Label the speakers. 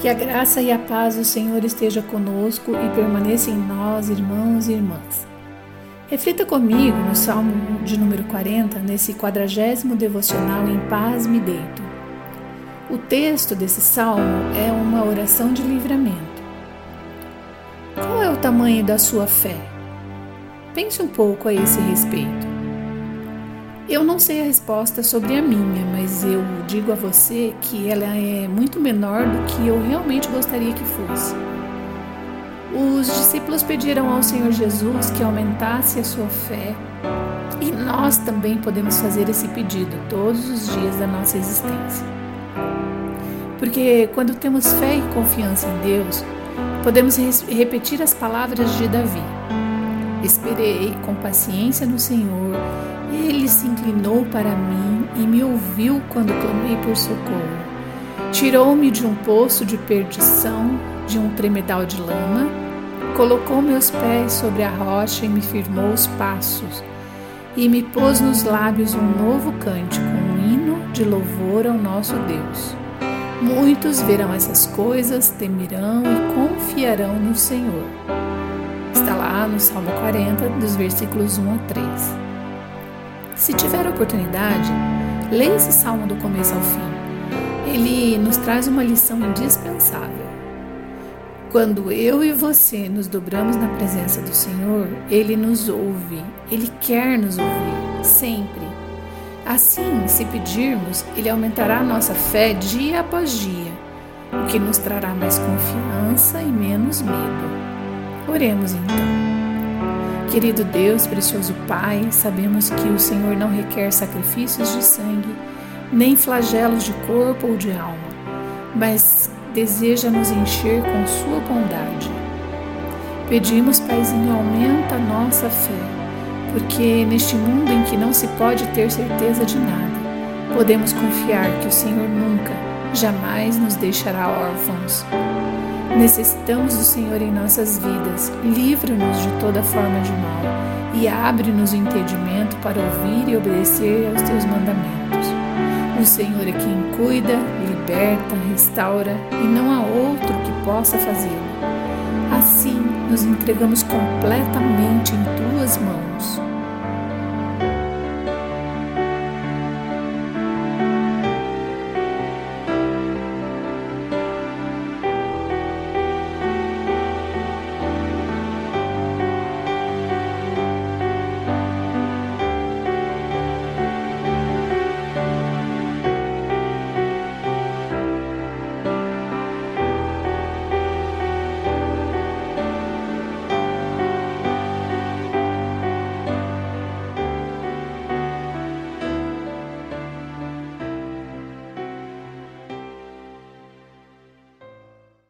Speaker 1: Que a graça e a paz do Senhor esteja conosco e permaneça em nós, irmãos e irmãs. Reflita comigo no Salmo de número 40, nesse quadragésimo devocional Em Paz Me Deito. O texto desse salmo é uma oração de livramento. Qual é o tamanho da sua fé? Pense um pouco a esse respeito. Eu não sei a resposta sobre a minha, mas eu digo a você que ela é muito menor do que eu realmente gostaria que fosse. Os discípulos pediram ao Senhor Jesus que aumentasse a sua fé e nós também podemos fazer esse pedido todos os dias da nossa existência. Porque quando temos fé e confiança em Deus, podemos repetir as palavras de Davi: Esperei com paciência no Senhor ele se inclinou para mim e me ouviu quando clamei por socorro. Tirou-me de um poço de perdição, de um tremedal de lama, colocou meus pés sobre a rocha e me firmou os passos, e me pôs nos lábios um novo cântico, um hino de louvor ao nosso Deus. Muitos verão essas coisas, temerão e confiarão no Senhor. Está lá no Salmo 40, dos versículos 1 a 3. Se tiver oportunidade, leia esse salmo do começo ao fim. Ele nos traz uma lição indispensável. Quando eu e você nos dobramos na presença do Senhor, Ele nos ouve, Ele quer nos ouvir, sempre. Assim, se pedirmos, Ele aumentará a nossa fé dia após dia, o que nos trará mais confiança e menos medo. Oremos então. Querido Deus, precioso Pai, sabemos que o Senhor não requer sacrifícios de sangue, nem flagelos de corpo ou de alma, mas deseja nos encher com Sua bondade. Pedimos, Paizinho, aumenta a nossa fé, porque neste mundo em que não se pode ter certeza de nada, podemos confiar que o Senhor nunca, jamais nos deixará órfãos. Necessitamos do Senhor em nossas vidas. Livra-nos de toda forma de mal e abre-nos o entendimento para ouvir e obedecer aos teus mandamentos. O Senhor é quem cuida, liberta, restaura e não há outro que possa fazê-lo. Assim, nos entregamos completamente em tuas mãos.